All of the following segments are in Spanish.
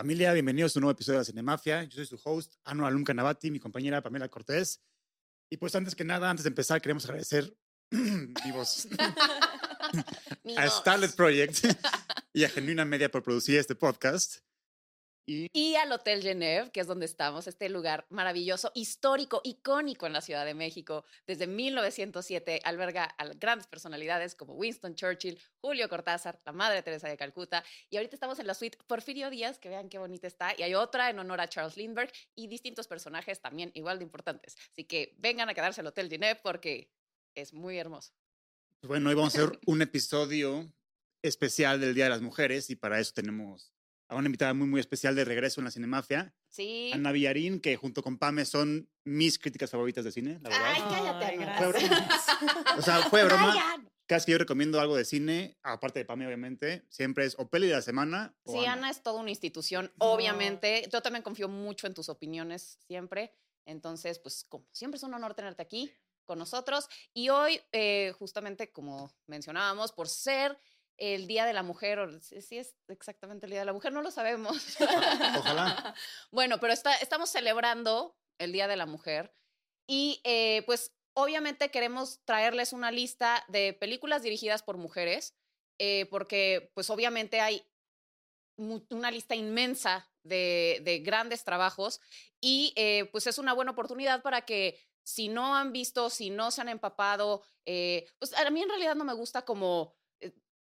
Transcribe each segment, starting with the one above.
Familia, bienvenidos a un nuevo episodio de la Cinemafia. Yo soy su host, Anu Alum Canavati, mi compañera Pamela Cortés. Y pues antes que nada, antes de empezar, queremos agradecer vivos a Starlet Project y a Genuina Media por producir este podcast. Y, al Hotel Genève, que es donde estamos, este lugar maravilloso, histórico, icónico en la Ciudad de México. Desde 1907 alberga a grandes personalidades como Winston Churchill, Julio Cortázar, la Madre Teresa de Calcuta. Y ahorita estamos en la suite Porfirio Díaz, que vean qué bonita está. Y hay otra en honor a Charles Lindbergh y distintos personajes también igual de importantes. Así que vengan a quedarse al Hotel Genève porque es muy hermoso. Pues bueno, hoy vamos a hacer un episodio especial del Día de las Mujeres y para eso tenemos a una invitada muy, muy especial de regreso en la Cinemafia. Sí. Ana Villarín, que junto con Pame son mis críticas favoritas de cine, la verdad. Ay, cállate, gracias. O sea, fue broma. Cada vez que yo recomiendo algo de cine, aparte de Pame, obviamente, siempre es o peli de la semana. O sí, Ana. es toda una institución, obviamente. Yo también confío mucho en tus opiniones siempre. Entonces, pues, como siempre es un honor tenerte aquí con nosotros. Y hoy, eh, justamente como mencionábamos, por ser el Día de la Mujer, o si es exactamente el Día de la Mujer, no lo sabemos. Ojalá. bueno, pero está, estamos celebrando el Día de la Mujer y eh, pues obviamente queremos traerles una lista de películas dirigidas por mujeres, eh, porque pues obviamente hay una lista inmensa de, de grandes trabajos y eh, pues es una buena oportunidad para que si no han visto, si no se han empapado, pues a mí en realidad no me gusta como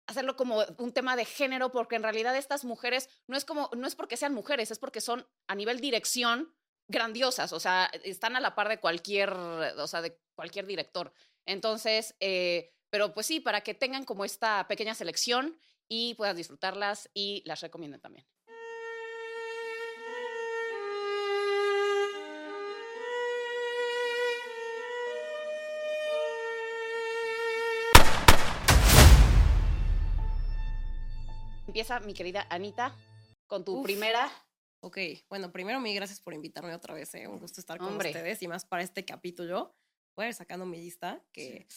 hacerlo como un tema de género, porque en realidad estas mujeres no es como, no es porque sean mujeres, es porque son a nivel dirección grandiosas, o sea, están a la par de cualquier, o sea, de cualquier director. Entonces, eh, pero pues sí, para que tengan como esta pequeña selección y puedas disfrutarlas y las recomienden también. Empieza mi querida Anita con tu primera. Ok, bueno, primero mil gracias por invitarme otra vez, ¿eh? un gusto estar con ustedes y más para este capítulo. Voy a ir sacando mi lista, que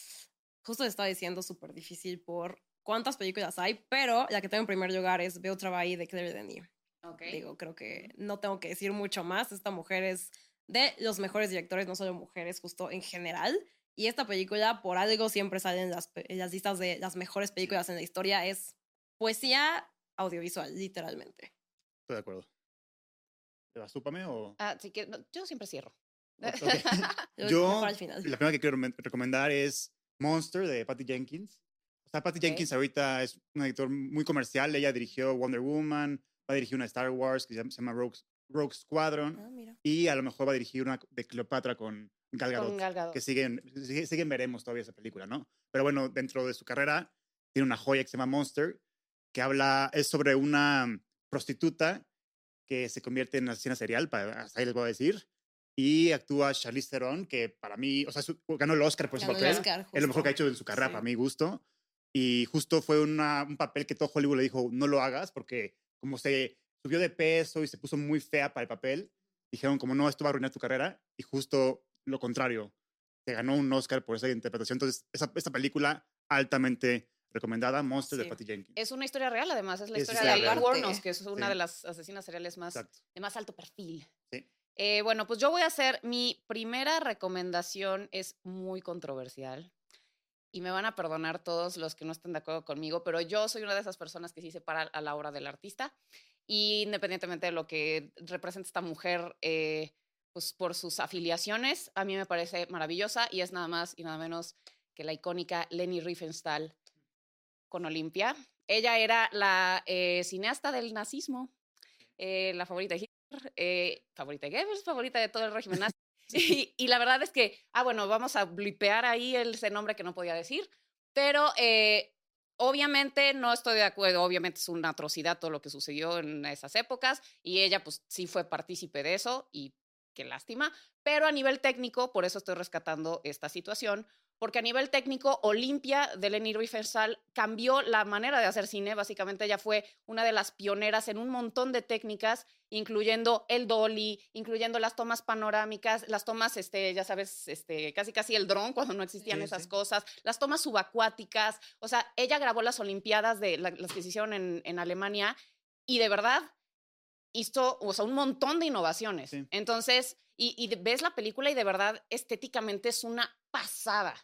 justo estaba diciendo súper difícil por cuántas películas hay, pero la que tengo en primer lugar es Veo Trabajo de Claire Denis. Okay. Digo, creo que no tengo que decir mucho más. Esta mujer es de los mejores directores, no solo mujeres, justo en general. Y esta película, por algo, siempre sale en las, en las listas de las mejores películas en la historia. Es poesía audiovisual, literalmente. Estoy de acuerdo. ¿Te vas tú, o...? Ah, sí que yo siempre cierro. yo, la primera que quiero recomendar es Monster de Patty Jenkins. O sea, Patty Jenkins ahorita es un editor muy comercial. Ella dirigió Wonder Woman, va a dirigir una Star Wars que se llama Rogue, Squadron. Ah, y a lo mejor va a dirigir una de Cleopatra con Gal Gadot. Que siguen, siguen, veremos todavía esa película, ¿no? Pero bueno, dentro de su carrera tiene una joya que se llama Monster que habla, es sobre una prostituta que se convierte en asesina serial, para, hasta ahí les voy a decir, y actúa Charlize Theron, que para mí, o sea, ganó el Oscar por ese papel. es lo mejor que ha hecho en su carrera, para mi gusto. Y justo fue una, un papel que todo Hollywood le dijo, no lo hagas, porque como se subió de peso y se puso muy fea para el papel, dijeron como, no, esto va a arruinar tu carrera. Y justo lo contrario, te ganó un Oscar por esa interpretación. Entonces, esa, esta película altamente recomendada, Monster de Patty Jenkins. Es una historia real, además, es la historia de Alba Warnos, que es una de las asesinas seriales más, de más alto perfil. Sí. Eh, bueno, pues yo voy a hacer, mi primera recomendación es muy controversial y me van a perdonar todos los que no estén de acuerdo conmigo, pero yo soy una de esas personas que sí se para a la obra del artista y independientemente de lo que representa esta mujer, eh, pues por sus afiliaciones, a mí me parece maravillosa y es nada más y nada menos que la icónica Leni Riefenstahl con Olimpia. Ella era la eh, cineasta del nazismo, eh, la favorita de Hitler, eh, favorita de Goebbels, favorita de todo el régimen nazi. y, la verdad es que, ah, bueno, vamos a blipear ahí ese nombre que no podía decir, pero obviamente no estoy de acuerdo, obviamente es una atrocidad todo lo que sucedió en esas épocas y ella pues sí fue partícipe de eso y qué lástima, pero a nivel técnico, por eso estoy rescatando esta situación, porque a nivel técnico, Olimpia de Leni Riefenstahl cambió la manera de hacer cine. Básicamente ella fue una de las pioneras en un montón de técnicas, incluyendo el dolly, incluyendo las tomas panorámicas, las tomas, este, ya sabes, este, casi casi el dron cuando no existían esas cosas, las tomas subacuáticas. O sea, ella grabó las Olimpiadas de las que se hicieron en, en Alemania y de verdad hizo, o sea, un montón de innovaciones. Entonces, y, ves la película y de verdad estéticamente es una pasada.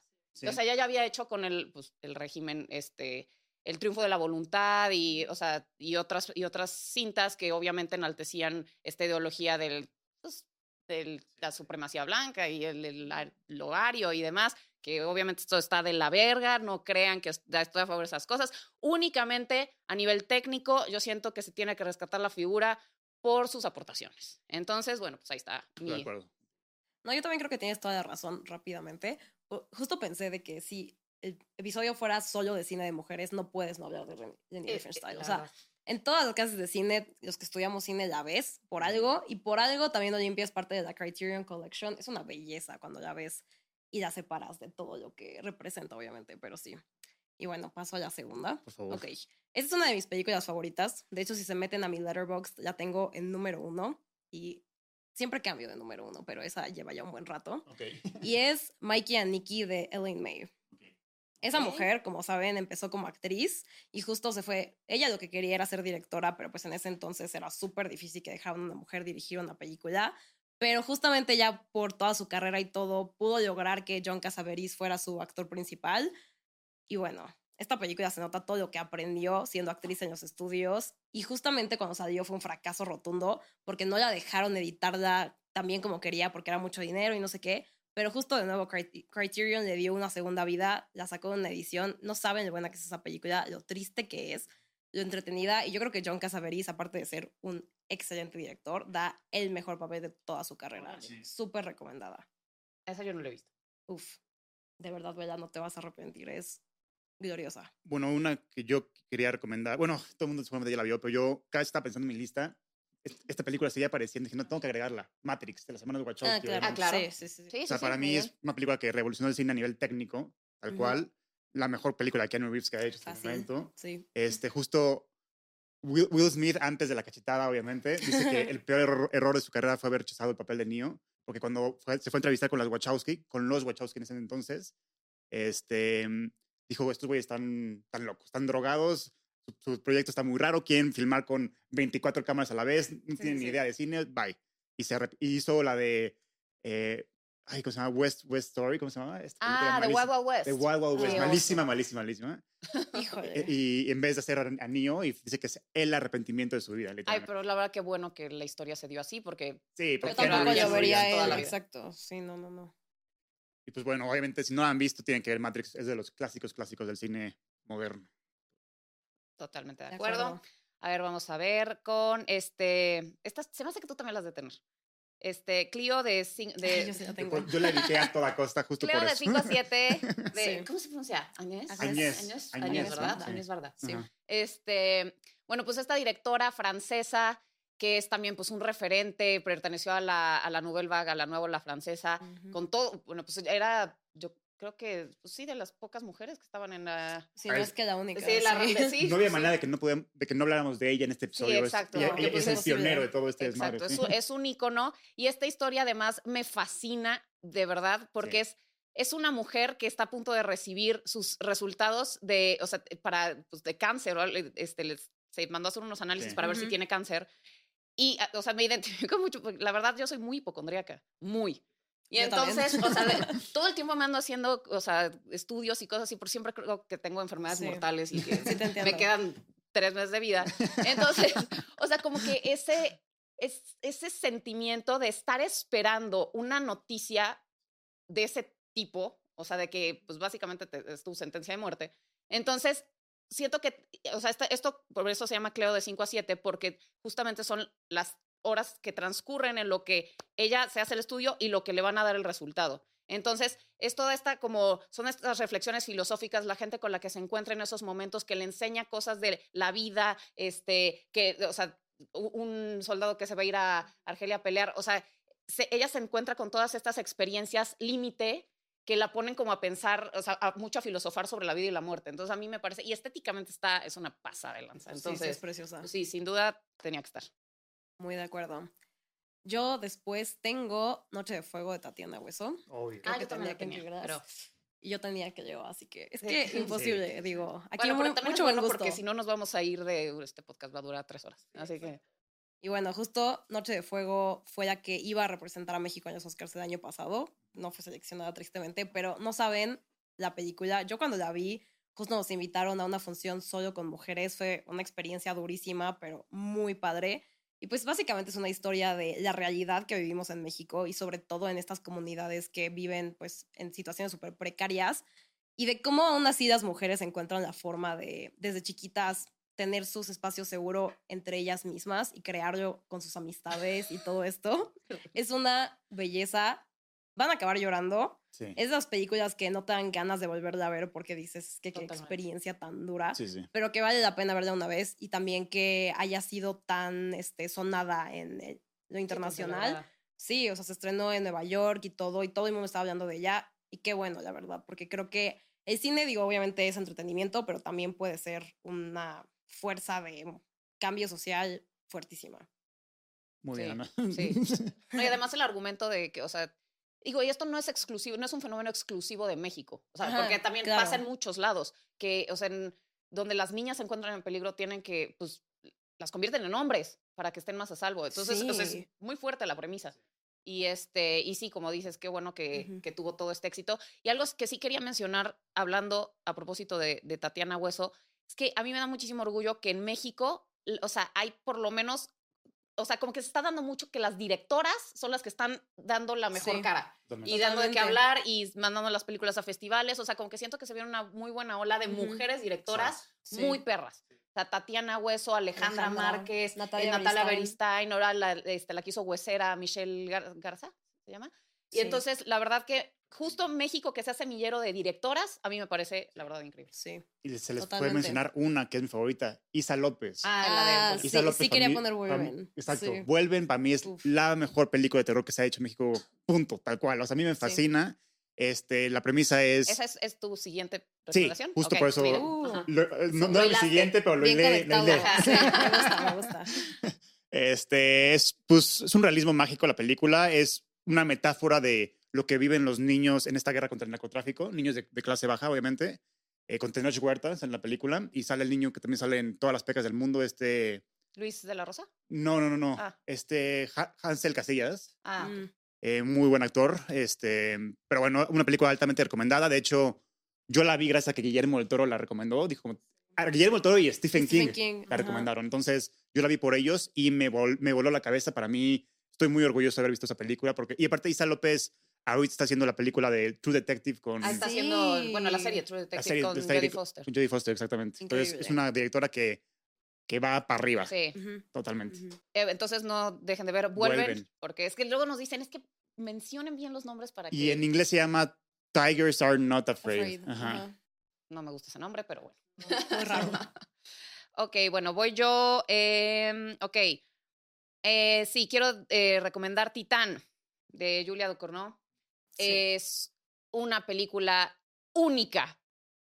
O sea, ella ya había hecho con el, pues, el régimen, este, el triunfo de la voluntad y, o sea, y otras, y otras cintas que obviamente enaltecían esta ideología del, pues, de la supremacía blanca y el, el, y demás, que obviamente esto está de la verga, no crean que estoy a favor de esas cosas. Únicamente a nivel técnico, yo siento que se tiene que rescatar la figura por sus aportaciones. Entonces, bueno, pues ahí está. Mi... De acuerdo. No, yo también creo que tienes toda la razón rápidamente. Justo pensé de que si el episodio fuera solo de cine de mujeres, no puedes no hablar de Jenny eh, eh O sea, en todas las clases de cine, los que estudiamos cine la ves por algo, y por algo también Olympia es parte de la Criterion Collection. Es una belleza cuando la ves y la separas de todo lo que representa, obviamente, pero sí. Y bueno, paso a la segunda. Por favor. Ok. Esta es una de mis películas favoritas. De hecho, si se meten a mi letterbox, la tengo en número uno. Y siempre cambio de número uno, pero esa lleva ya un buen rato. Okay. Y es Mikey and Nikki de Elaine May. Esa mujer, como saben, empezó como actriz y justo se fue. Ella lo que quería era ser directora, pero pues en ese entonces era súper difícil que dejaran a una mujer dirigir una película. Pero justamente ya por toda su carrera y todo, pudo lograr que John Casaveris fuera su actor principal. Y bueno, esta película se nota todo lo que aprendió siendo actriz en los estudios. Y justamente cuando salió fue un fracaso rotundo porque no la dejaron editarla tan bien como quería porque era mucho dinero y no sé qué. Pero justo de nuevo Criterion le dio una segunda vida, la sacó en una edición. No saben lo buena que es esa película, lo triste que es, lo entretenida. Y yo creo que John Casaveris, aparte de ser un excelente director, da el mejor papel de toda su carrera. Súper recomendada. Esa yo no la he visto. Uf, de verdad, Bella, no te vas a arrepentir. Es gloriosa. Bueno, una que yo quería recomendar, bueno, todo el mundo seguramente ya la vio, pero yo cada vez estaba pensando en mi lista. Esta película seguía apareciendo, dije, no tengo que agregarla. Matrix, de la semana de Wachowski. Ah, claro. Ah, Sí, sí, sí. o sea, para mí es una película que revolucionó el cine a nivel técnico, tal cual. La mejor película de Keanu Reeves que ha hecho hasta el momento. Sí. Este, justo Will, Smith, antes de la cachetada, obviamente, dice que el peor error, de su carrera fue haber rechazado el papel de Neo, porque cuando se fue a entrevistar con las Wachowski, con los Wachowski en ese entonces, este, dijo, estos güeyes están tan locos, están drogados, su, proyecto está muy raro, quieren filmar con 24 cámaras a la vez, no tienen ni idea de cine, bye. Y se hizo la de eh, ay, ¿cómo se llama? West, West Story, ¿cómo se llama? ah, The Wild Wild West. The Wild Wild West, malísima, malísima, malísima. Híjole. Y, en vez de hacer a Neo, y dice que es el arrepentimiento de su vida. Ay, pero la verdad que bueno que la historia se dio así, porque... Sí, porque... Yo tampoco yo vería él, exacto. Sí, no, no, no. Y pues bueno, obviamente si no la han visto, tienen que ver Matrix, es de los clásicos clásicos del cine moderno. Totalmente de acuerdo. A ver, vamos a ver con este... Estas, se me hace que tú también las de tener. Este, Clio de... de yo, yo, la evité a toda costa justo Clio por eso. Clio de 5 a 7, de, ¿cómo se pronuncia? ¿Añez? Añez. Añez, ¿verdad? Añez, ¿verdad? Sí. Este, bueno, pues esta directora francesa que es también pues un referente, perteneció a la, a la Nouvelle Vague, a la nueva la francesa, con todo, bueno, pues era, yo creo que pues, sí, de las pocas mujeres que estaban en la... Sí, no es que la única. Sí, la, sí. no había manera de que no, de que no habláramos de ella en este episodio. Sí, exacto. Es, es, el pionero de todo este exacto. desmadre. Es, un ícono y esta historia además me fascina de verdad porque es es una mujer que está a punto de recibir sus resultados de, o sea, para, pues, de cáncer, este, les, se mandó a hacer unos análisis para ver si tiene cáncer. Y, ah, o sea, me identifico mucho, la verdad yo soy muy hipocondríaca, muy. Y entonces, o sea, todo el tiempo me ando haciendo, o sea, estudios y cosas y por siempre creo que tengo enfermedades mortales y que me quedan tres meses de vida. Entonces, o sea, como que ese, es, ese sentimiento de estar esperando una noticia de ese tipo, o sea, de que, pues básicamente es tu sentencia de muerte. Entonces, siento que, o sea, esto, por eso se llama Cleo de 5 a 7, porque justamente son las horas que transcurren en lo que ella se hace el estudio y lo que le van a dar el resultado. Entonces, es toda esta como, son estas reflexiones filosóficas, la gente con la que se encuentra en esos momentos, que le enseña cosas de la vida, este, que, o sea, un soldado que se va a ir a Argelia a pelear, o sea, ella se encuentra con todas estas experiencias límite que la ponen como a pensar, o sea, a mucho a filosofar sobre la vida y la muerte. Entonces, a mí me parece, y estéticamente está, es una pasada de lanza. Entonces, sí, es preciosa. Sí, sin duda tenía que estar. Muy de acuerdo. Yo después tengo Noche de Fuego de Tatiana Hueso. Obvio. ah, que yo tenía que tenía, pero... Y yo tenía que llevar, así que es que imposible, digo. Aquí bueno, pero también mucho es bueno porque si no nos vamos a ir de este podcast va a durar tres horas, así que Y bueno, justo Noche de Fuego fue la que iba a representar a México en los Oscars el año pasado. No fue seleccionada tristemente, pero no saben la película. Yo cuando la vi, justo nos invitaron a una función solo con mujeres. Fue una experiencia durísima, pero muy padre. Y pues básicamente es una historia de la realidad que vivimos en México y sobre todo en estas comunidades que viven pues en situaciones súper precarias y de cómo aún así las mujeres encuentran la forma de desde chiquitas tener sus espacios seguros entre ellas mismas y crearlo con sus amistades y todo esto. Es una belleza. Van a acabar llorando. Es de las películas que no te dan ganas de volverla a ver porque dices que qué experiencia tan dura. Pero que vale la pena verla una vez y también que haya sido tan este, sonada en lo internacional. Sí, o sea, se estrenó en Nueva York y todo, y todo el mundo estaba hablando de ella. Y qué bueno, la verdad, porque creo que el cine, digo, obviamente es entretenimiento, pero también puede ser una fuerza de cambio social fuertísima. Muy bien, Sí. y además el argumento de que, o sea, digo, y esto no es exclusivo, no es un fenómeno exclusivo de México, o sea, porque también pasa en muchos lados, que, o sea, en, donde las niñas se encuentran en peligro tienen que, pues, las convierten en hombres para que estén más a salvo. Entonces, es muy fuerte la premisa. Y, este, y sí, como dices, qué bueno que, que, tuvo todo este éxito. Y algo que sí quería mencionar, hablando a propósito de, de Tatiana Hueso, es que a mí me da muchísimo orgullo que en México, o sea, hay por lo menos, o sea, como que se está dando mucho que las directoras son las que están dando la mejor cara y dando de qué hablar y mandando las películas a festivales, o sea, como que siento que se viene una muy buena ola de mujeres directoras muy perras. O sea, Tatiana Hueso, Alejandra, Márquez, Natalia, Natalia Beristain, ahora la, este, la que hizo Huesera, Michelle Garza, ¿se llama? Y entonces, la verdad que justo México, que sea semillero de directoras, a mí me parece, la verdad, increíble. Sí. Y se les puede mencionar una que es mi favorita, Isa López. Ah, la de ah, Isa López. Sí, quería poner Vuelven. exacto. Vuelven, para mí es la mejor película de terror que se ha hecho en México, punto, tal cual. O sea, a mí me fascina. Este, la premisa es. ¿Esa es, tu siguiente recomendación? Sí, justo por eso. Uh. no, no es mi siguiente, pero lo leí. me gusta, me gusta. Este, es, pues, es un realismo mágico la película. Es una metáfora de lo que viven los niños en esta guerra contra el narcotráfico, niños de, clase baja, obviamente, eh, con Tenoch Huertas en la película, y sale el niño que también sale en todas las pecas del mundo, este... ¿Luis de la Rosa? No, no, no, no. Ah. Este, Hansel Casillas. Ah, mm. eh, muy buen actor, este, pero bueno, una película altamente recomendada. De hecho, yo la vi gracias a que Guillermo del Toro la recomendó. Dijo, Guillermo del Toro y Stephen, King, la recomendaron. Entonces, yo la vi por ellos y me, me voló la cabeza. Para mí, estoy muy orgulloso de haber visto esa película. Porque, y aparte, Isa López ahorita está haciendo la película de True Detective con... Ah, está haciendo, bueno, la serie True Detective con Jodie Foster. Con Jodie Foster, exactamente. Entonces, es una directora que, que va para arriba. Sí. Totalmente. Eh, entonces, no dejen de ver, vuelven, porque es que luego nos dicen, es que mencionen bien los nombres para que... Y en inglés se llama Tigers Are Not Afraid. Ajá. No me gusta ese nombre, pero bueno. Muy raro. ok, bueno, voy yo. Eh, ok. Eh, sí, quiero eh, recomendar Titán de Julia Ducournau es una película única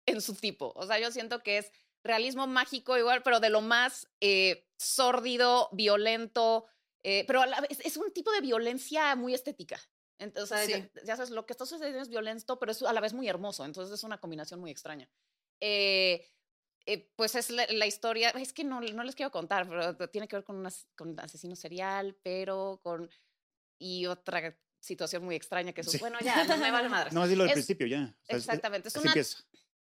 en su tipo. O sea, yo siento que es realismo mágico igual, pero de lo más eh, sórdido, violento, eh, pero a la vez es un tipo de violencia muy estética. Entonces, ya, sabes, lo que está sucediendo es violento, pero es a la vez muy hermoso. Entonces es una combinación muy extraña. Eh, pues es la, historia, es que no, no les quiero contar, pero tiene que ver con, con un asesino serial, pero con... Y otra situación muy extraña que es, bueno, ya, no me vale madre. No, dilo al principio ya. exactamente. Es, una,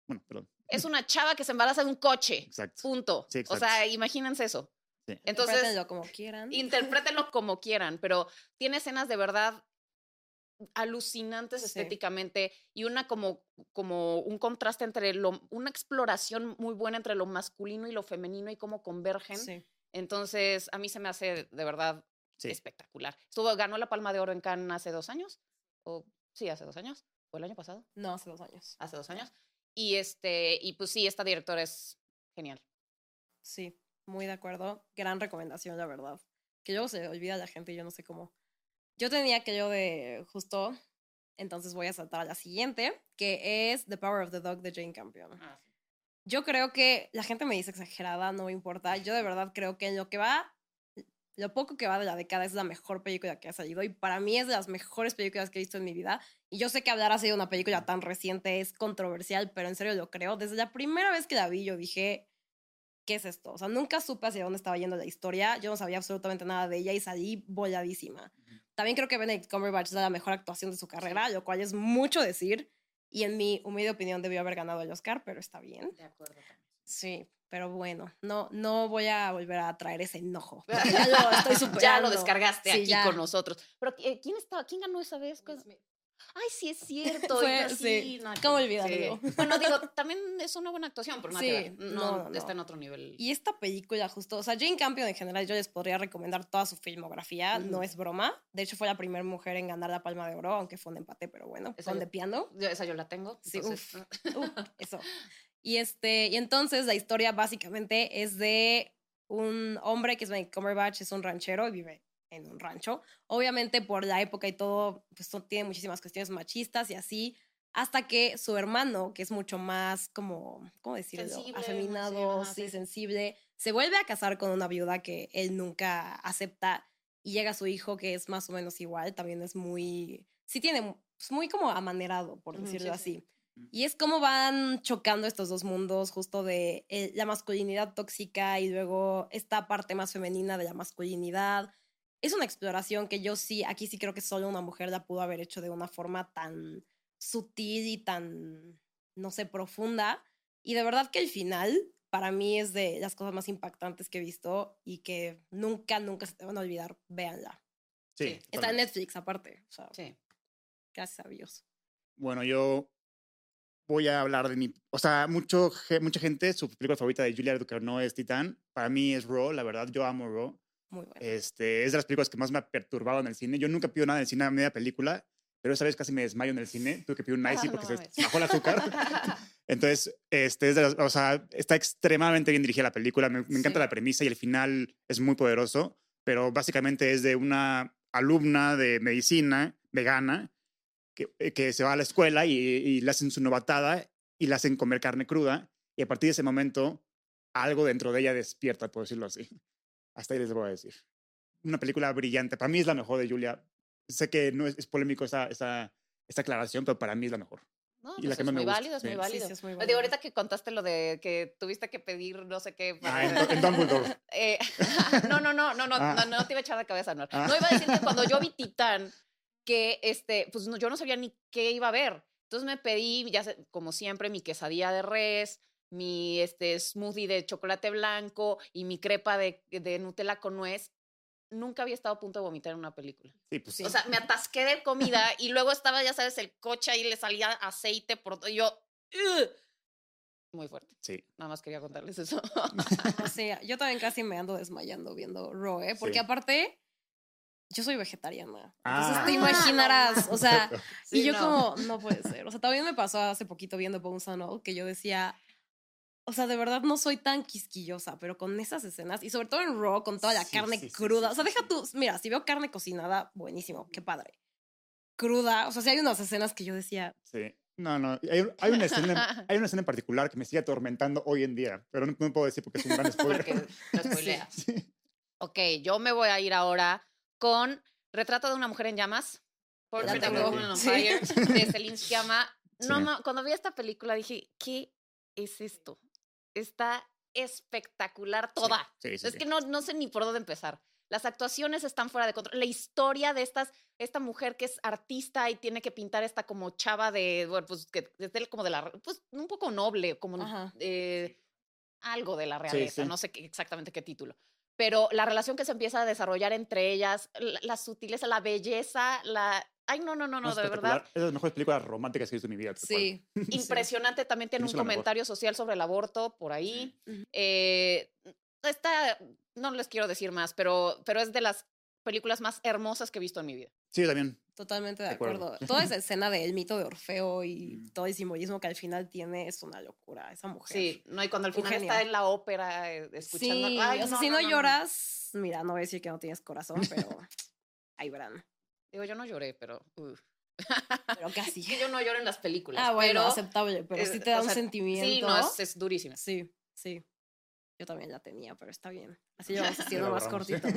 bueno, perdón. Es una chava que se embaraza de un coche. Exacto. Punto. o sea, imagínense eso. Sí. Entonces, interprétenlo como quieran. Interprétenlo como quieran, pero tiene escenas de verdad alucinantes estéticamente y una como, como un contraste entre lo, una exploración muy buena entre lo masculino y lo femenino y cómo convergen. Sí. Entonces, a mí se me hace de verdad espectacular. Estuvo, ganó la Palma de Oro en Cannes hace dos años. O, sí, hace dos años. ¿O el año pasado? No, hace dos años. Hace dos años. Y, este, y pues sí, esta directora es genial. Sí, muy de acuerdo. Gran recomendación, la verdad. Que luego se olvida la gente y yo no sé cómo. Yo tenía aquello de justo, entonces voy a saltar a la siguiente, que es The Power of the Dog de Jane Campion. Ah, yo creo que la gente me dice exagerada, no me importa. Yo de verdad creo que en lo que va lo poco que va de la década es la mejor película que ha salido y para mí es de las mejores películas que he visto en mi vida. Y yo sé que hablar así de una película tan reciente es controversial, pero en serio lo creo. Desde la primera vez que la vi yo dije, ¿qué es esto? O sea, nunca supe hacia dónde estaba yendo la historia. Yo no sabía absolutamente nada de ella y salí bolladísima. También creo que Benedict Cumberbatch es la mejor actuación de su carrera, lo cual es mucho decir. Y en mi humilde opinión debió haber ganado el Oscar, pero está bien. De acuerdo Sí, pero bueno, no, no voy a volver a traer ese enojo. Ya lo estoy superando. Ya lo descargaste aquí con nosotros. Pero eh, ¿quién estaba? ¿Quién ganó esa vez? Ay, sí es cierto. Fue, sí. ¿Cómo olvidarlo? Bueno, digo, también es una buena actuación, pero sí, no, está en otro nivel. Y esta película justo, o sea, Jane Campion en general yo les podría recomendar toda su filmografía, no es broma. De hecho fue la primera mujer en ganar la Palma de Oro, aunque fue un empate, pero bueno, esa de piano. esa yo la tengo. Sí, uf, eso. Y este, y entonces la historia básicamente es de un hombre que es Benedict Cumberbatch, es un ranchero y vive en un rancho. Obviamente por la época y todo, pues tiene muchísimas cuestiones machistas y así, hasta que su hermano, que es mucho más como, ¿cómo decirlo? Sensible, Afeminado, sí, sensible, se vuelve a casar con una viuda que él nunca acepta y llega su hijo que es más o menos igual, también es muy, sí tiene, pues muy como amanerado, por decirlo así. Y es como van chocando estos dos mundos, justo de eh, la masculinidad tóxica y luego esta parte más femenina de la masculinidad es una exploración que yo sí, aquí sí creo que solo una mujer la pudo haber hecho de una forma tan sutil y tan, no sé, profunda. Y de verdad que el final para mí es de las cosas más impactantes que he visto y que nunca, nunca se te van a olvidar. Véanla. Sí. Está en Netflix aparte. sí. Gracias a Dios. Bueno, yo voy a hablar de mi... O sea, mucho, mucha gente, su película favorita de Julia Ducournau es Titán. Para mí es Raw, la verdad. Yo amo Raw. Muy bueno. Este, es de las películas que más me ha perturbado en el cine. Yo nunca pido nada en el cine a media película, pero esa vez casi me desmayo en el cine. Tuve que pedir un icy porque se bajó el azúcar. Entonces, este, es de o sea, está extremadamente bien dirigida la película. Me, encanta la premisa y el final es muy poderoso, pero básicamente es de una alumna de medicina vegana que, eh, que se va a la escuela y, y le hacen su novatada y le hacen comer carne cruda. Y a partir de ese momento, algo dentro de ella despierta, por decirlo así. Hasta ahí les voy a decir. Una película brillante. Para mí es la mejor de Julia. Sé que no es, polémico esa, esa, esta aclaración, pero para mí es la mejor. No, y la pues que es, muy válido, es muy válido, es muy válido. Digo, ahorita que contaste lo de que tuviste que pedir no sé qué. Ah, en, Dumbledore. Eh, no, no, no, no, no, ah. no, no, te iba a echar de cabeza, no. Ah. No iba a decir que cuando yo vi Titán, que este, pues no, yo no sabía ni qué iba a ver. Entonces me pedí, ya como siempre, mi quesadilla de res, mi este, smoothie de chocolate blanco y mi crepa de, de Nutella con nuez, nunca había estado a punto de vomitar en una película. Sí, pues, O sea, me atasqué de comida y luego estaba, ya sabes, el coche ahí le salía aceite por todo. Y yo, muy fuerte. Sí. Nada más quería contarles eso. o sea, yo también casi me ando desmayando viendo Raw, ¿eh? Porque aparte, yo soy vegetariana. Entonces te ah. imaginarás, o sea, y yo como, no puede ser. O sea, también me pasó hace poquito viendo Bones and All que yo decía, o sea, de verdad no soy tan quisquillosa, pero con esas escenas, y sobre todo en Raw, con toda la carne cruda. o sea, deja tú, mira, si veo carne cocinada, buenísimo, qué padre. Cruda, o sea, sí hay unas escenas que yo decía. Sí. No, no, hay, hay, una escena, hay una escena en particular que me sigue atormentando hoy en día, pero no, puedo decir porque es un gran spoiler. Porque lo Sí. Ok, yo me voy a ir ahora con Retrato de una mujer en llamas, por de Celine Sciamma. No, cuando vi esta película dije, ¿qué es esto? está espectacular toda. es que no, no sé ni por dónde empezar. Las actuaciones están fuera de control. La historia de estas, esta mujer que es artista y tiene que pintar esta como chava de, bueno, pues que es como de la, pues un poco noble, como eh, algo de la realeza, no sé exactamente qué título. Pero la relación que se empieza a desarrollar entre ellas, la, la sutileza, la belleza, la, Ay, no, no, no, no, de verdad. Es de las mejores películas románticas que he visto en mi vida. Sí. Impresionante. También tiene un comentario social sobre el aborto por ahí. Eh, esta, no les quiero decir más, pero, pero es de las películas más hermosas que he visto en mi vida. Sí, también. Totalmente de, acuerdo. Toda esa escena del mito de Orfeo y mm. todo el simbolismo que al final tiene es una locura, esa mujer. Sí, no, y cuando al final está en la ópera eh, escuchando. Sí, o sea, si no, lloras, mira, no voy a decir que no tienes corazón, pero ahí verán. Digo, yo no lloré, pero. Pero casi. que yo no lloro en las películas. Ah, bueno, aceptable, pero sí te da un sentimiento. Sí, no, es, es durísima. Sí, sí. Yo también la tenía, pero está bien. Así lo vamos haciendo más cortito.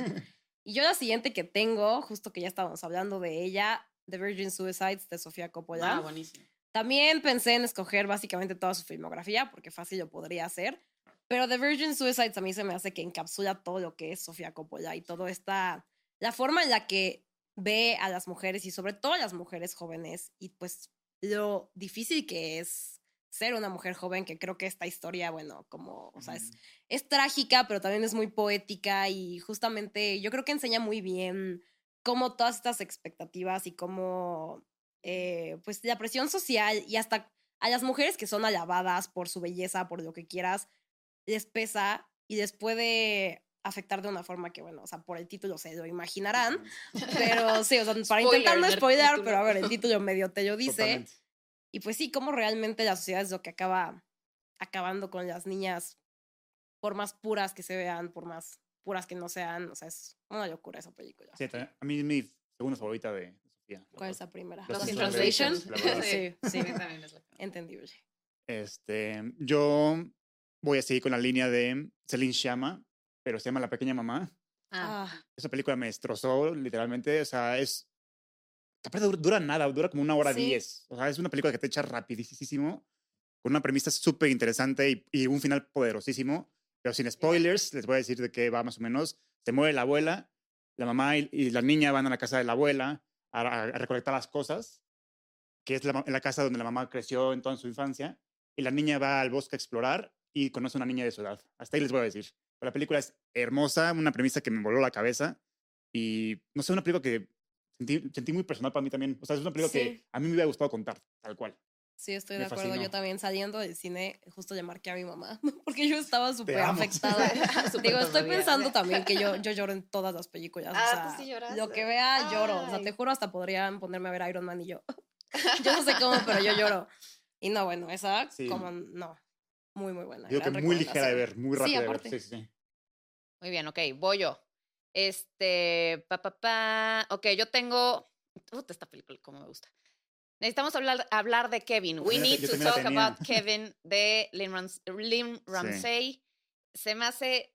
Y yo la siguiente que tengo, justo que ya estábamos hablando de ella, The Virgin Suicides de Sofía Coppola. Ah, buenísimo. También pensé en escoger básicamente toda su filmografía, porque fácil lo podría hacer. Pero The Virgin Suicides a mí se me hace que encapsula todo lo que es Sofía Coppola y todo esta, la forma en la que ve a las mujeres y sobre todo a las mujeres jóvenes y pues lo difícil que es ser una mujer joven, que creo que esta historia, bueno, como, o sea, es, es trágica, pero también es muy poética y justamente yo creo que enseña muy bien cómo todas estas expectativas y cómo, eh, pues, la presión social y hasta a las mujeres que son alabadas por su belleza, por lo que quieras, les pesa y les puede afectar de una forma que, bueno, o sea, por el título se lo imaginarán, pero sí, o sea, para intentar no spoiler, pero a ver, el título medio te lo dice. Y pues sí, cómo realmente la sociedad es lo que acaba acabando con las niñas, por más puras que se vean, por más puras que no sean, o sea, es una locura esa película. Sí, a mí es mi segunda favorita de Sofía. ¿Cuál es la primera? Los, in Translation. Sí, sí, entendible. Este, yo voy a seguir con la línea de Celine Chama, pero se llama La Pequeña Mamá. Ah. ah. Esa película me destrozó, literalmente. O sea, es. Aparte, dura nada, dura como una hora diez. O sea, es una película que te echa rapidísimo, con una premisa súper interesante y, un final poderosísimo. Pero sin spoilers, les voy a decir de qué va más o menos. Se mueve la abuela, la mamá y, la niña van a la casa de la abuela a, recolectar las cosas, que es la, la, casa donde la mamá creció en toda su infancia. Y la niña va al bosque a explorar y conoce a una niña de su edad. Hasta ahí les voy a decir. la película es hermosa, una premisa que me voló la cabeza. Y no sé, una película que sentí, sentí muy personal para mí también. O sea, es una película que a mí me hubiera gustado contar, tal cual. Sí, estoy de acuerdo. Yo también saliendo del cine, justo le marqué a mi mamá, porque yo estaba súper afectada. Digo, estoy pensando también que yo, yo lloro en todas las películas. Ah, o sea, sí lloras? Lo que vea, lloro. O sea, te juro, hasta podrían ponerme a ver Iron Man y yo. yo no sé cómo, pero yo lloro. Y no, bueno, esa, como no. Muy, muy buena. Digo que muy ligera de ver, muy rápida de ver. Sí, sí. Muy bien, ok, voy yo. Este, pa, pa, pa. Ok, yo tengo. esta película, como me gusta. Necesitamos hablar, hablar de Kevin. We need to talk about Kevin de Lynn, Ramsey. Se me hace.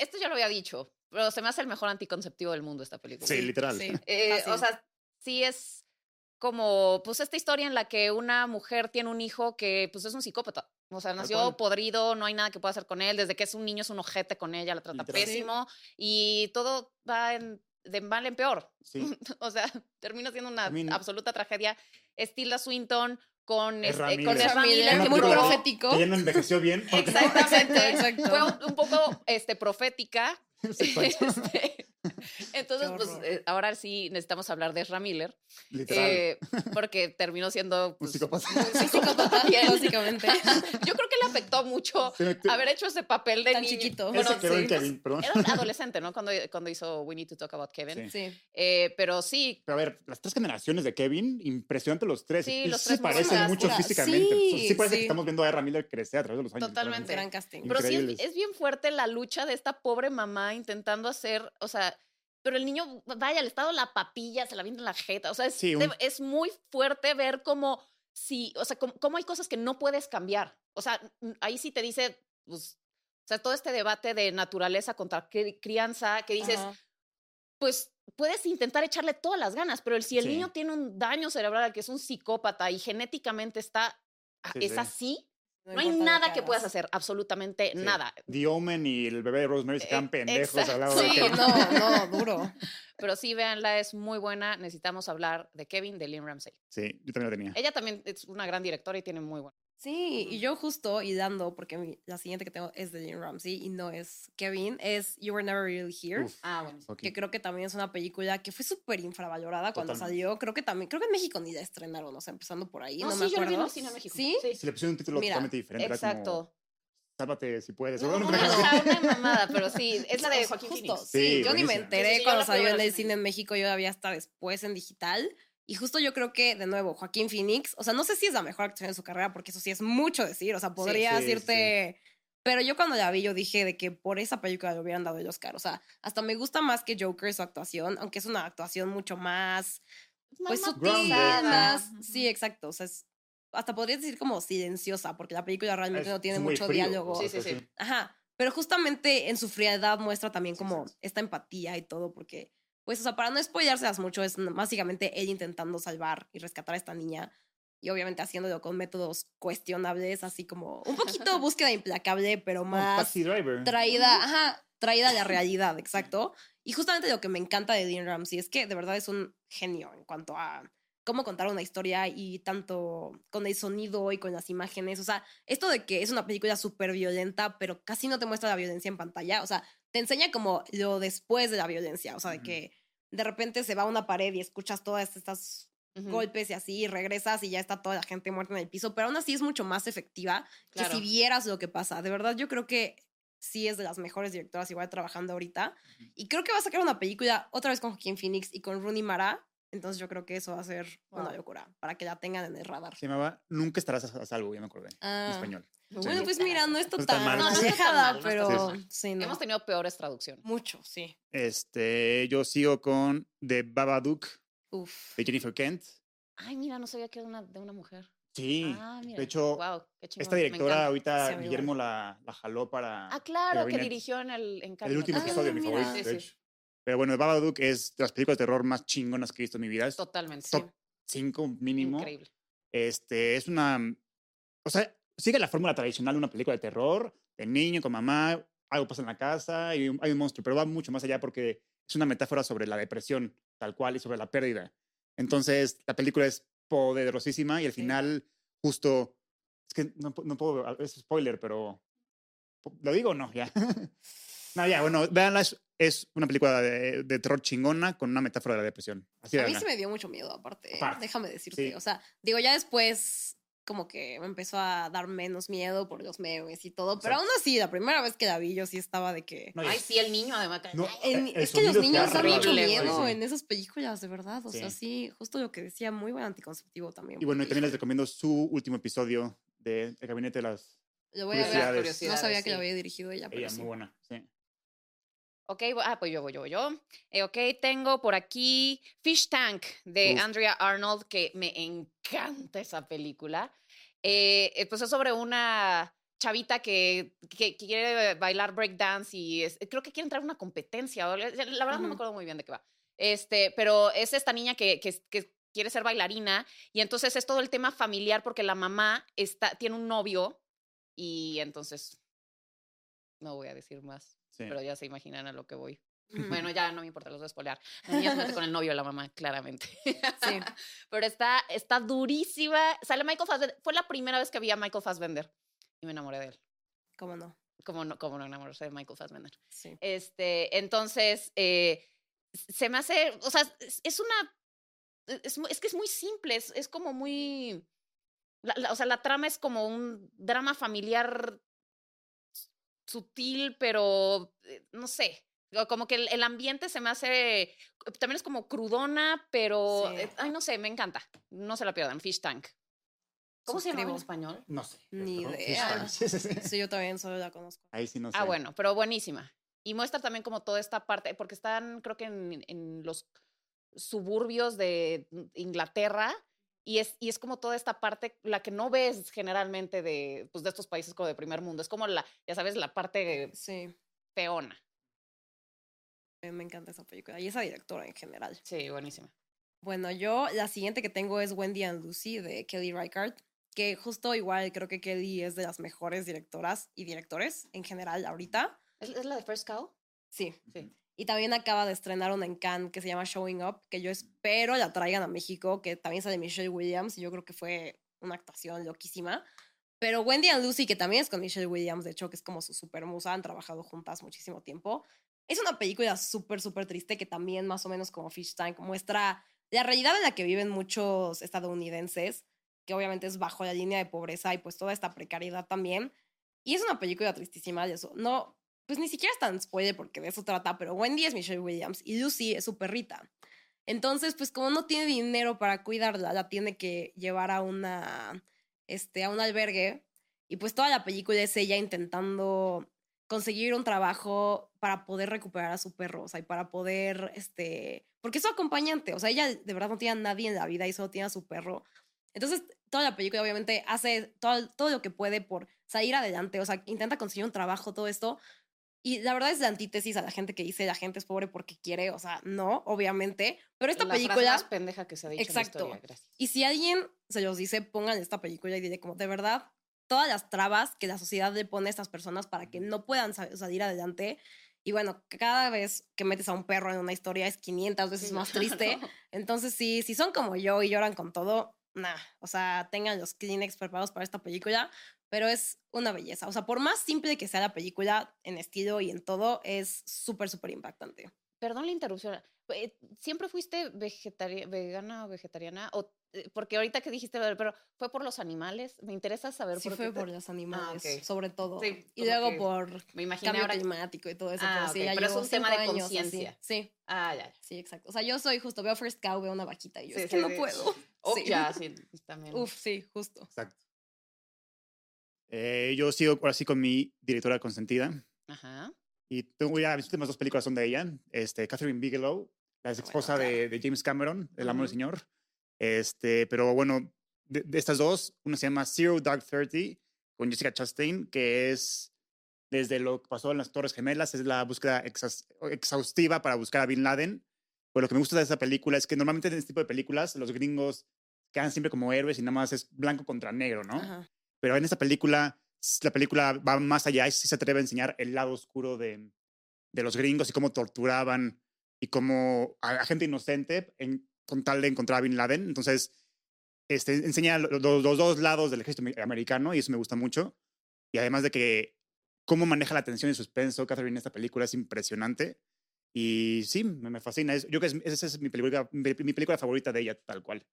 Esto ya lo había dicho, pero se me hace el mejor anticonceptivo del mundo esta película. Sí, literal. Eh, o sea, sí es como, pues, esta historia en la que una mujer tiene un hijo que, pues, es un psicópata. O sea, nació podrido, no hay nada que pueda hacer con él. Desde que es un niño es un ojete con ella, la trata pésimo. Y todo va en de mal en peor. Sí. o sea, termina siendo una absoluta tragedia. Estilda Swinton con este, con Miller, muy profético. Que ya no envejeció bien. Exactamente. Exacto. Fue un, poco este, profética. este, entonces, pues eh, ahora sí necesitamos hablar de Ezra Miller. Eh, porque terminó siendo pues, psicópata. básicamente. Yo creo que le afectó mucho haber hecho ese papel de Tan chiquito. Bueno, Kevin, Era un adolescente, ¿no? Cuando, cuando hizo We Need to Talk About Kevin. Sí. Eh, pero sí. Pero a ver, las tres generaciones de Kevin, impresionante los tres. Sí, los tres parecen mucho físicamente. Sí, parece que estamos viendo a Ezra Miller crecer a través de los años. Totalmente. Gran casting. Pero sí es, es bien fuerte la lucha de esta pobre mamá intentando hacer, o sea, pero el niño, vaya, le estado la papilla, se la viene en la jeta. O sea, es, es muy fuerte ver cómo, si, o sea, cómo, hay cosas que no puedes cambiar. O sea, ahí sí te dice, pues, o sea, todo este debate de naturaleza contra crianza, que dices, pues puedes intentar echarle todas las ganas, pero si el niño tiene un daño cerebral, que es un psicópata y genéticamente está, es así, no, hay nada que, puedas hacer, absolutamente nada. The Omen y el bebé de Rosemary se quedan eh, pendejos al lado sí, de no, no, duro. Pero sí, véanla, es muy buena. Necesitamos hablar de Kevin, de Lynn Ramsey. Sí, yo también la tenía. Ella también es una gran directora y tiene muy buena. Sí, y yo justo y dando, porque la siguiente que tengo es de Lynn Ramsey y no es Kevin, es You Were Never Really Here. ah, bueno. Que creo que también es una película que fue súper infravalorada cuando salió. Creo que también, creo que en México ni la estrenaron, o sea, empezando por ahí. No, no sí, me acuerdo. yo vi en México. ¿Sí? ¿Sí? le pusieron un título totalmente diferente. Exacto. Sálvate si puedes. No, no, una mamada, pero sí, es la de Joaquín Phoenix. Sí, yo ni me enteré cuando salió en el cine en México, yo la vi hasta después en digital. Y justo yo creo que, de nuevo, Joaquín Phoenix, o sea, no sé si es la mejor actuación de su carrera, porque eso sí es mucho decir, o sea, podría decirte... Pero yo cuando la vi, yo dije de que por esa película le hubieran dado el Oscar. O sea, hasta me gusta más que Joker su actuación, aunque es una actuación mucho más... Pues sutil, más... Sí, exacto. O sea, es, hasta podría decir como silenciosa, porque la película realmente no tiene mucho diálogo. Sí, sí, sí. Ajá. Pero justamente en su frialdad muestra también como esta empatía y todo, porque pues, o sea, para no spoilárselas mucho, es básicamente él intentando salvar y rescatar a esta niña. y obviamente haciéndolo con métodos cuestionables, así como un poquito búsqueda implacable, pero más traída, ajá, traída a la realidad, exacto. Y justamente lo que me encanta de Dean Ramsey es que de verdad es un genio en cuanto a cómo contar una historia y tanto con el sonido y con las imágenes. O sea, esto de que es una película súper violenta, pero casi no te muestra la violencia en pantalla. O sea, te enseña como lo después de la violencia. O sea, de que de repente se va a una pared y escuchas todas estas golpes y así, y regresas y ya está toda la gente muerta en el piso, pero aún así es mucho más efectiva que si vieras lo que pasa. De verdad, yo creo que sí es de las mejores directoras igual trabajando ahorita. Y creo que va a sacar una película otra vez con Joaquín Phoenix y con Rooney Mara, entonces yo creo que eso va a ser una locura para que la tengan en el radar. Se llamaba Nunca estarás a salvo, ya me acordé. en ah. español. Bueno, pues mira, no es tan alejada, pero sí, Hemos tenido peores traducciones. Mucho, sí. Este, yo sigo con The Babadook Uf. de Jennifer Kent. Ay, mira, no sabía que era una, de una mujer. Sí, ah, de hecho, esta directora ahorita Guillermo la, la, jaló para... Ah, claro, que dirigió en el... En el último episodio, mi favorito, de hecho. Pero bueno, Babadook es de las películas de terror más chingonas que he visto en mi vida. Totalmente. Top 5 mínimo. Increíble. Este, es una... O sea, sigue la fórmula tradicional de una película de terror, de niño con mamá, algo pasa en la casa y hay un monstruo, pero va mucho más allá porque es una metáfora sobre la depresión, tal cual, y sobre la pérdida. Entonces, la película es poderosísima y al final, justo, es que no, no puedo, es spoiler, pero ¿lo digo o no? Ya. no, ya, bueno, véanla, es una película de, terror chingona con una metáfora de la depresión. a mí se me dio mucho miedo, aparte. Déjame decirte. O sea, digo, ya después como que me empezó a dar menos miedo por los memes y todo. Pero aún así, la primera vez que la vi, yo sí estaba de que. Ay, sí, el niño además. es que los niños dan mucho miedo en esas películas, de verdad. O sea, sí, justo lo que decía, muy buen anticonceptivo también. Y bueno, y también les recomiendo su último episodio de El Gabinete de las. Lo voy a ver, no sabía que lo había dirigido ella, pero. Ella, muy buena, sí. Ok, ah, pues yo voy, yo voy, yo. Eh, ok, tengo por aquí Fish Tank de Andrea Arnold, que me encanta esa película. Eh, eh, pues es sobre una chavita que, que, quiere bailar breakdance y creo que quiere entrar a una competencia. La verdad no me acuerdo muy bien de qué va. Este, pero es esta niña que, que, que, quiere ser bailarina y entonces es todo el tema familiar porque la mamá está, tiene un novio y entonces no voy a decir más. Pero ya se imaginan a lo que voy. Bueno, ya no me importa, los voy a espolear. La niña se mete con el novio la mamá, claramente. Sí. Pero está, está durísima. Sale Michael Fassbender. Fue la primera vez que vi a Michael Fassbender y me enamoré de él. ¿Cómo no? ¿Cómo no, cómo no enamorarse de Michael Fassbender? Sí. Este, entonces, eh, se me hace, o sea, es, una, es, es, que es muy simple, es, es como muy, o sea, la trama es como un drama familiar sutil, pero eh, no sé. Como que el, ambiente se me hace. También es como crudona, pero. Eh, ay, no sé, me encanta. No se la pierdan. Fish Tank. ¿Cómo se llama en español? No sé. Ni idea. Sí, yo también solo la conozco. Ahí sí no ah, sé. Ah, bueno, pero buenísima. Y muestra también como toda esta parte, porque están, creo que en, en los suburbios de Inglaterra, y es, y es como toda esta parte, la que no ves generalmente de, pues, de estos países como de primer mundo. Es como la, ya sabes, la parte sí. peona. Me encanta esa película y esa directora en general. Sí, buenísima. Bueno, yo la siguiente que tengo es Wendy and Lucy de Kelly Reichardt, que justo igual creo que Kelly es de las mejores directoras y directores en general ahorita. ¿Es, la de First Cow? Sí. Sí. Y también acaba de estrenar una en Cannes que se llama Showing Up, que yo espero la traigan a México, que también sale Michelle Williams y yo creo que fue una actuación loquísima. Pero Wendy and Lucy, que también es con Michelle Williams, de hecho, que es como su super musa, han trabajado juntas muchísimo tiempo. Es una película súper, súper triste que también, más o menos como Fish Tank, muestra la realidad en la que viven muchos estadounidenses, que obviamente es bajo la línea de pobreza y pues toda esta precariedad también. Y es una película tristísima, y eso. No, pues ni siquiera es tan spoiler porque de eso trata, pero Wendy es Michelle Williams y Lucy es su perrita. Entonces, pues como no tiene dinero para cuidarla, la tiene que llevar a una, este, a un albergue y pues toda la película es ella intentando conseguir un trabajo para poder recuperar a su perro, o sea, y para poder, este, porque es su acompañante, o sea, ella de verdad no tiene a nadie en la vida y solo tiene a su perro. Entonces, toda la película obviamente hace todo, todo lo que puede por salir adelante, o sea, intenta conseguir un trabajo, todo esto, Y la verdad es la antítesis a la gente que dice la gente es pobre porque quiere, o sea, no, obviamente. Pero esta la película. Frase más pendeja que se ha dicho Exacto. En la historia. Gracias. Y si alguien se los dice, pongan esta película y diré como, de verdad, todas las trabas que la sociedad le pone a estas personas para que no puedan salir adelante. Y bueno, cada vez que metes a un perro en una historia es 500 veces más triste. Entonces, sí, si son como yo y lloran con todo, nah, o sea, tengan los Kleenex preparados para esta película, pero es una belleza. O sea, por más simple que sea la película en estilo y en todo, es súper, súper impactante. Perdón la interrupción. Eh, ¿Siempre fuiste vegana o vegetariana? O, eh, porque ahorita que dijiste, pero fue por los animales. Me interesa saber sí por fue qué. por los animales, sobre todo. Sí, y luego por me cambio climático y todo eso. Ah, pero, sí, okay. pero es un tema de conciencia. Sí. Ah, ya, ya, Sí, exacto. O sea, yo soy justo, veo First Cow, veo una vaquita y yo Sí, es que sí, no puedo. Oh, Sí. ya, sí, también. Uf, sí, justo. Exacto. Eh, yo sigo ahora sí con mi directora consentida. Ajá. Y tengo ya, mis últimas dos películas son de ella. Este, Catherine Bigelow, la ex esposa Bueno, de, de James Cameron, El Amor del. Señor. Este, pero bueno, de, de estas dos, una se llama Zero Dark Thirty con Jessica Chastain, que es desde lo que pasó en las Torres Gemelas, es la búsqueda exhaus- exhaustiva para buscar a Bin Laden. Pero lo que me gusta de esa película es que normalmente en este tipo de películas los gringos quedan siempre como héroes y nada más es blanco contra negro, ¿no? Ajá. Pero en esta película, la película va más allá y sí se atreve a enseñar el lado oscuro de, de los gringos y cómo torturaban y cómo a, gente inocente en, con tal de encontrar a Bin Laden. Entonces, este, enseña lo- lo- los, dos lados del ejército ame- americano y eso me gusta mucho. Y además de que cómo maneja la tensión y suspenso Catherine en esta película es impresionante. Y sí, me, fascina. Yo creo que es- esa es mi película, mi película favorita de ella, tal cual.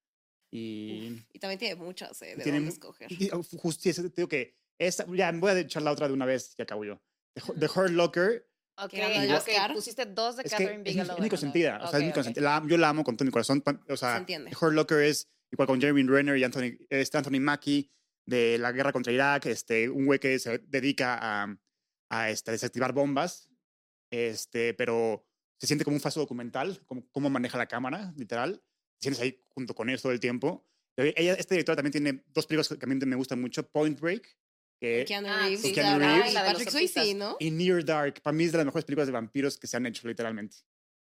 Y... Uf, Y también tiene muchas, eh, de Tiene dónde escoger. Y, oh, eso te digo que esa, ya me voy a echar la otra de una vez y acabo yo. The, Hu- The Hurt Locker Ok, Que ganó el ok, Oscar. pusiste dos de es, que Catherine mi, Bigelow. es mi en consentida. una. O sea, es mi consentida. La am- yo la amo con todo mi corazón. O sea, Se entiende. The Hurt Locker es igual con Jeremy Renner y Anthony, este Anthony Mackie de la guerra contra Irak. Este, un güey que se dedica a, a este, desactivar bombas. Este, pero se siente como un falso documental, como cómo maneja la cámara, literal. Te sientes ahí junto con ellos todo el tiempo. Ella, esta directora también tiene dos películas que a mí me gustan mucho. Point Break, que Keanu Ah, Reeves. sí, Keanu. Reeves. La Patrick. Swayze, ¿no? y Near Dark. Para mí es de las mejores películas de vampiros que se han hecho, literalmente.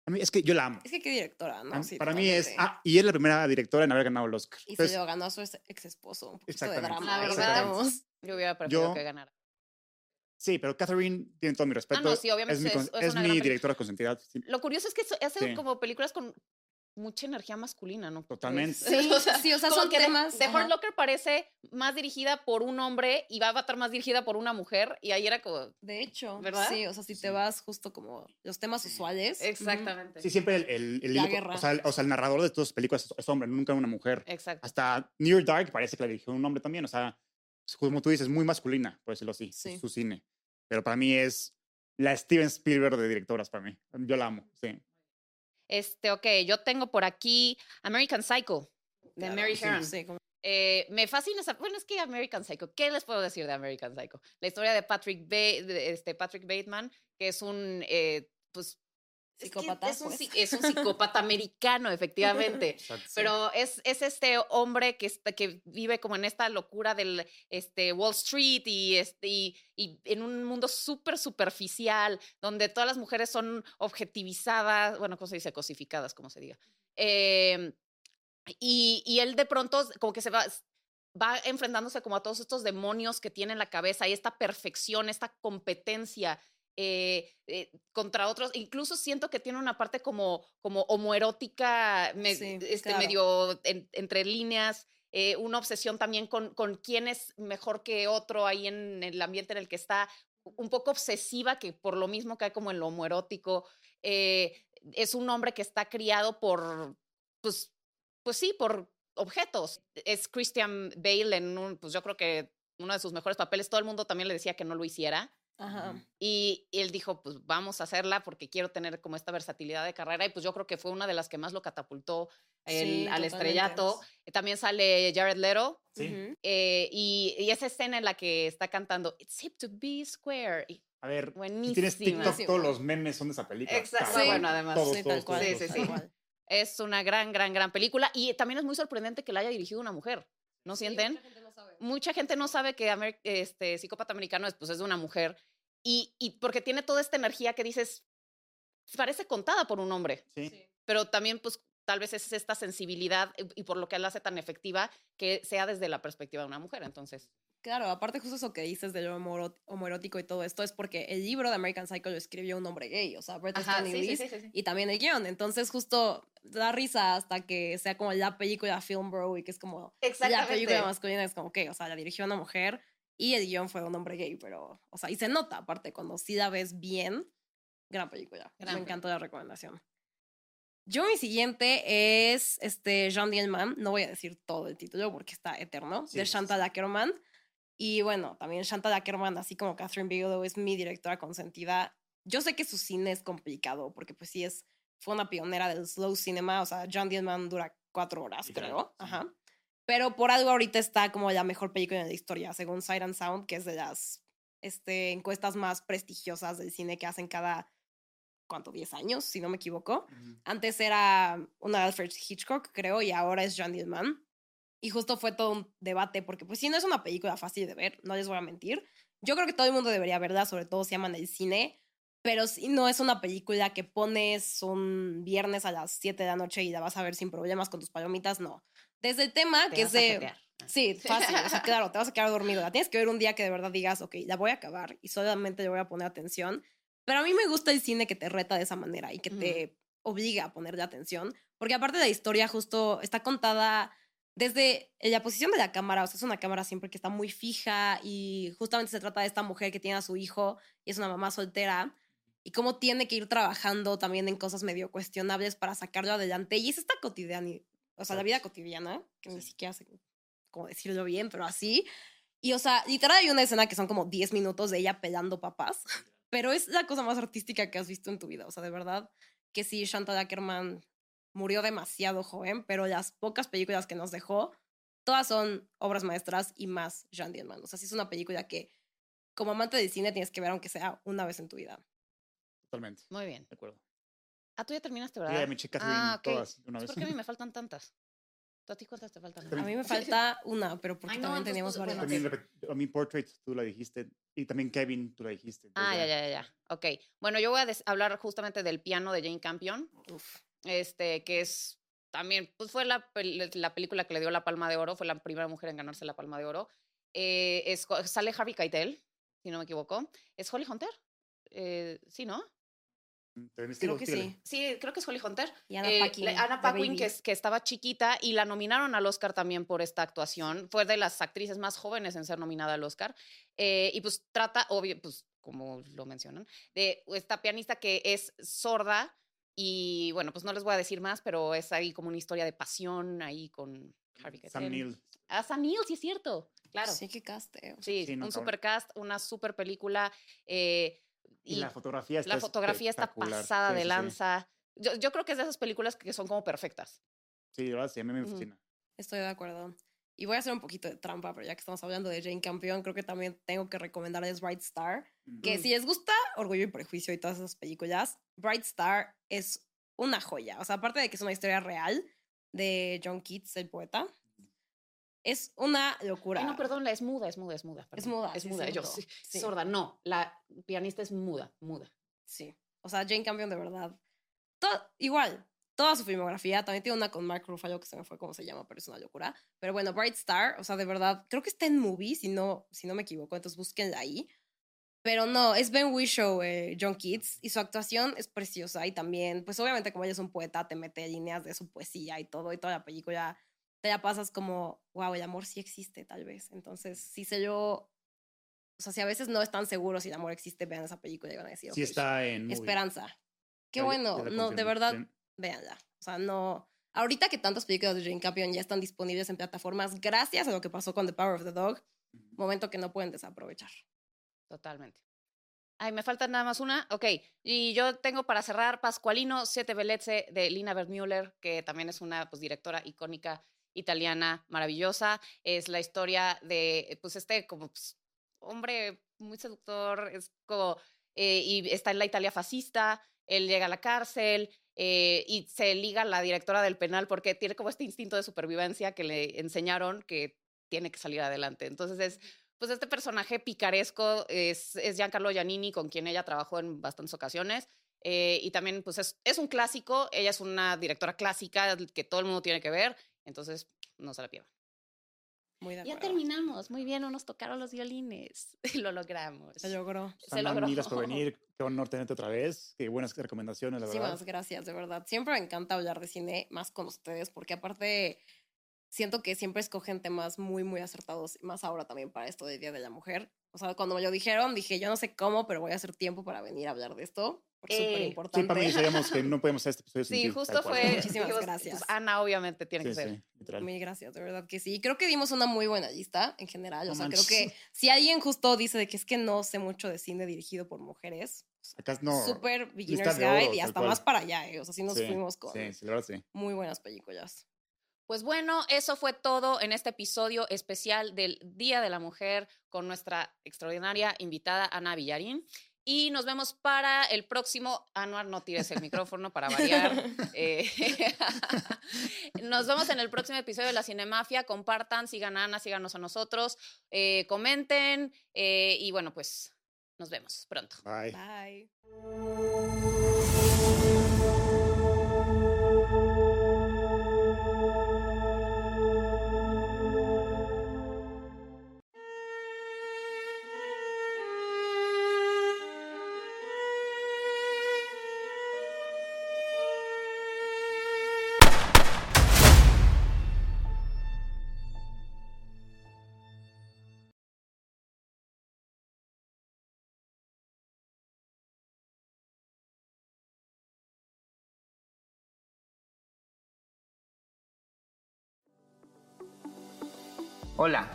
A mí, es que yo la amo. Es que qué directora, ¿no? A- Sí, para mí es. Ah, y es la primera directora en haber ganado el Oscar. Y se Entonces, lo ganó a su ex esposo. Un poquito de drama. La verdad. Yo hubiera preferido Yo- que ganara. sí, pero Catherine tiene todo mi respeto. Ah, no, sí, obviamente Es mi, es- con- es es una mi directora consentida. sí, Lo curioso es que hace Sí. como películas con mucha energía masculina, ¿no? Totalmente. Sí, sí, o sea, como son que The- temas. The. Hurt Locker parece más dirigida por un hombre y va a estar más dirigida por una mujer y ahí era como... De hecho, ¿Verdad? Sí, o sea, si te Sí. vas justo como los temas usuales. Exactamente. Sí, siempre el, el, el La guerra. O sea, el, o sea, el narrador de todas las películas es, es hombre, nunca una mujer. Exacto. Hasta Near Dark parece que la dirigió un hombre también. O sea, como tú dices, muy masculina, por decirlo así, Sí. su cine. Pero para mí es la Steven Spielberg de directoras para mí. Yo la amo, sí. Este, ok, yo tengo por aquí American Psycho de Claro, Mary sí. Herron. Sí, como- Eh, me fascina esa. Bueno, es que American Psycho. ¿Qué les puedo decir de American Psycho? La historia de Patrick, ba de este, Patrick Bateman, que es un. eh, pues. Es que Psicópata, Es, un, pues. es un psicópata americano, efectivamente. Exacto. Pero es, es este hombre que, está, que vive como en esta locura del este, Wall Street y, este, y, y en un mundo súper superficial, donde todas las mujeres son objetivizadas, bueno, ¿cómo se dice? Cosificadas, como se diga. Eh, y, y él de pronto como que se va, va enfrentándose como a todos estos demonios que tiene en la cabeza y esta perfección, esta competencia eh, eh, contra otros. Incluso siento que tiene una parte como, como homoerótica, me- Sí, este, claro. medio en- entre líneas. eh, una obsesión también con, con quién es mejor que otro ahí en el ambiente en el que está, un poco obsesiva, que por lo mismo cae como en lo homoerótico. Es un hombre que está criado por, pues, pues sí, por objetos. Es Christian Bale en un, pues yo creo que uno de sus mejores papeles. Todo el mundo también le decía que no lo hiciera. Ajá. Y él dijo, pues vamos a hacerla porque quiero tener como esta versatilidad de carrera. Y pues yo creo que fue una de las que más lo catapultó el- Sí, al estrellato. También sale Jared Leto. Sí. Eh, y, y esa escena en la que está cantando It's hip to be square. y- A ver, si tienes Buenísima. TikTok, todos los memes son de esa película. Exacto. Sí. Bueno, además. Todos, Sí, todos, tal cual. todos, Sí, sí, sí. Es una gran, gran, gran película. Y también es muy sorprendente que la haya dirigido una mujer. ¿No sienten? Mucha gente no sabe. que Amer- este psicópata americano es, pues, es de una mujer Y, y porque tiene toda esta energía que dices, parece contada por un hombre. Sí. Pero también, pues, tal vez es esta sensibilidad y, por lo que la hace tan efectiva que sea desde la perspectiva de una mujer. Entonces. Claro, aparte justo eso que dices del homoerótico y todo esto es porque el libro de American Psycho lo escribió un hombre gay, o sea, Bret Easton y también el guion. Entonces justo da risa hasta que sea como la película Film Bro y que es como la película masculina, es como que, o sea, la dirigió una mujer y el guion fue un hombre gay, pero, o sea, y se nota aparte cuando sí la ves bien, gran película. Me encantó la recomendación. Yo mi siguiente es este Jean Dielman, no voy a decir todo el título porque está eterno, de Chantal Ackerman. Y bueno, también Chantal Ackerman, así como Catherine Bigelow, es mi directora consentida. Yo sé que su cine es complicado porque pues sí es, fue una pionera del slow cinema, o sea, John Dielman dura cuatro horas, creo. Ajá. Pero por algo ahorita está como la mejor película de la historia, según and Sound, que es de las este, encuestas más prestigiosas del cine que hacen cada ¿cuánto? 10 años, si no me equivoco. Antes era una Alfred Hitchcock, creo, y ahora es John Dillman. Y justo fue todo un debate, porque pues si no es una película fácil de ver, no les voy a mentir. Yo creo que todo el mundo debería verla, sobre todo si aman el cine, pero si no es una película que pones un viernes a las 7 de la noche y la vas a ver sin problemas con tus palomitas, no. Desde el tema que es de... Sí, fácil. o sea, claro, te vas a quedar dormido. La tienes que ver un día que de verdad digas, ok, la voy a acabar y solamente le voy a poner atención. Pero a mí me gusta el cine que te reta de esa manera y que te obliga a ponerle atención, porque aparte de la historia justo está contada desde la posición de la cámara, o sea, es una cámara siempre que está muy fija y justamente se trata de esta mujer que tiene a su hijo y es una mamá soltera y cómo tiene que ir trabajando también en cosas medio cuestionables para sacarlo adelante y es esta cotidiana, o sea, la vida cotidiana, que ni siquiera sé cómo decirlo bien, pero así. Y, o sea, literal hay una escena que son como 10 minutos de ella pelando papas pero es la cosa más artística que has visto en tu vida. O sea, de verdad que sí, Chantal Ackerman murió demasiado joven, pero las pocas películas que nos dejó, todas son obras maestras y más Jean Dielman. O sea, sí es una película que como amante de cine tienes que ver aunque sea una vez en tu vida. Totalmente. Muy bien. De acuerdo. Ah, tú ya terminaste, ¿verdad? Ya me ah, todas una vez. ¿Por qué a mí me faltan tantas? ¿A ti cuántas te faltan? A mí me falta una, pero porque también teníamos varias. a mí Portrait, tú la dijiste, y también Kevin, tú la dijiste. Ah, ya, ya, ya, Ok. Bueno, yo voy a hablar justamente del piano de Jane Campion, este, que es también, pues fue la, la, película que le dio la Palma de Oro, fue la primera mujer en ganarse la Palma de Oro. Eh, es, sale Harvey Keitel, si no me equivoco. ¿Es Holly Hunter? Eh, sí, ¿no? Mm, creo que sí. Sí, creo que es Holly Hunter. Y Anna Paquin. Eh, Anna Paquin, que, que, estaba chiquita y la nominaron al Oscar también por esta actuación. Fue de las actrices más jóvenes en ser nominada al Oscar. Eh, y pues trata, obvio, pues como lo mencionan, de esta pianista que es sorda. Y bueno, pues no les voy a decir más, pero es ahí como una historia de pasión ahí con Harvey Keitel. Sam Neill. Ah, Sam Neill, sí es cierto. Claro. Sí, qué cast. Sí, un super cast, una super película. Eh, y, la fotografía está La fotografía está pasada de lanza. Yo, yo, creo que es de esas películas que son como perfectas. Sí, verdad, sí, a mí me fascina. Estoy de acuerdo. Y voy a hacer un poquito de trampa, pero ya que estamos hablando de Jane Campion, creo que también tengo que recomendarles Bright Star. Que si les gusta Orgullo y Prejuicio y todas esas películas, Bright Star es una joya. O sea, aparte de que es una historia real de John Keats, el poeta, es una locura. no, perdón, la es muda, es muda, es muda. Es muda. Es muda, yo sí, sorda. No, la pianista es muda, muda. Sí. O sea, Jane Campion de verdad. Todo, igual, toda su filmografía. También tiene una con Mark Ruffalo que se me fue cómo se llama, pero es una locura. Pero bueno, Bright Star, o sea, de verdad, creo que está en movie, si no, si no me equivoco, entonces búsquenla ahí. Pero no, es Ben Whishaw, eh, John Keats, y su actuación es preciosa. Y también, pues obviamente, como ella es un poeta, te mete líneas de su poesía y todo, y toda la película te la pasas como, wow, el amor sí existe, tal vez. Entonces, si sé yo, o sea, si a veces no están seguros si el amor existe, vean esa película y van a decir, sí está en Esperanza. Qué bueno, no, de verdad, véanla. O sea, no, ahorita que tantas películas de Jane Campion ya están disponibles en plataformas, gracias a lo que pasó con The Power of the Dog, momento que no pueden desaprovechar. Totalmente. Ay, me falta nada más una. Ok, y yo tengo para cerrar Pascualino Siete Velezze de Lina Wertmüller, que también es una pues, directora icónica italiana maravillosa. Es la historia de, pues, este como pues, hombre muy seductor, es como, eh, y está en la Italia fascista, él llega a la cárcel eh, y se liga a la directora del penal porque tiene como este instinto de supervivencia que le enseñaron que tiene que salir adelante. Entonces es pues este personaje picaresco es, es Giancarlo Giannini, con quien ella trabajó en bastantes ocasiones. Eh, y también, pues es, es, un clásico. Ella es una directora clásica que todo el mundo tiene que ver. Entonces, no se la pierdan. Muy ya terminamos. Muy bien, nos tocaron los violines. Lo logramos. Se logró. Se logró. Gracias por venir. Qué honor tenerte otra vez. Qué buenas recomendaciones, la verdad. Sí, gracias, de verdad. Siempre me encanta hablar de cine más con ustedes, porque aparte siento que siempre escogen temas muy, muy acertados, más ahora también para esto de Día de la Mujer. O sea, cuando me lo dijeron, dije, yo no sé cómo, pero voy a hacer tiempo para venir a hablar de esto, súper eh, importante. Sí, para mí sabíamos que no podemos hacer este episodio Sí, justo fue. Muchísimas pues, gracias. Ana, obviamente, tiene que ser. Muy gracias, de verdad que sí. Creo que dimos una muy buena lista en general. o sea, creo que si alguien justo dice de que es que no sé mucho de cine dirigido por mujeres, Acá no. Súper Beginner's Guide y hasta más para allá, eh. O sea, sí nos fuimos con sí, sí, la verdad, sí. muy buenas películas. Pues bueno, eso fue todo en este episodio especial del Día de la Mujer con nuestra extraordinaria invitada Ana Villarín. Y nos vemos para el próximo. Anuar, no tires el micrófono para variar. Eh, nos vemos en el próximo episodio de La Cinemafia. Compartan, sigan a Ana, síganos a nosotros, eh, comenten. Eh, y bueno, pues nos vemos pronto. Bye. Bye. Hola,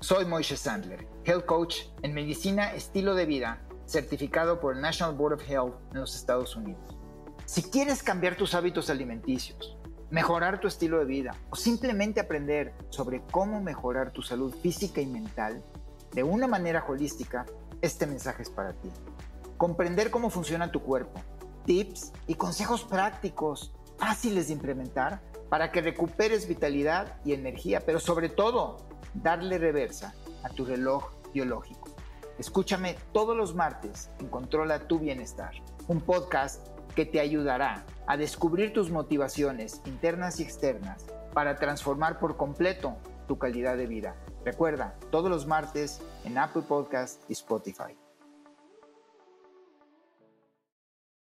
soy Moishe Sandler, Health Coach en Medicina Estilo de Vida, certificado por el National Board of Health en los Estados Unidos. Si quieres cambiar tus hábitos alimenticios, mejorar tu estilo de vida o simplemente aprender sobre cómo mejorar tu salud física y mental de una manera holística, este mensaje es para ti. Comprender cómo funciona tu cuerpo, tips y consejos prácticos fáciles de implementar para que recuperes vitalidad y energía, pero sobre todo darle reversa a tu reloj biológico. Escúchame todos los martes en Controla tu Bienestar, un podcast que te ayudará a descubrir tus motivaciones internas y externas para transformar por completo tu calidad de vida. Recuerda, todos los martes en Apple Podcast y Spotify.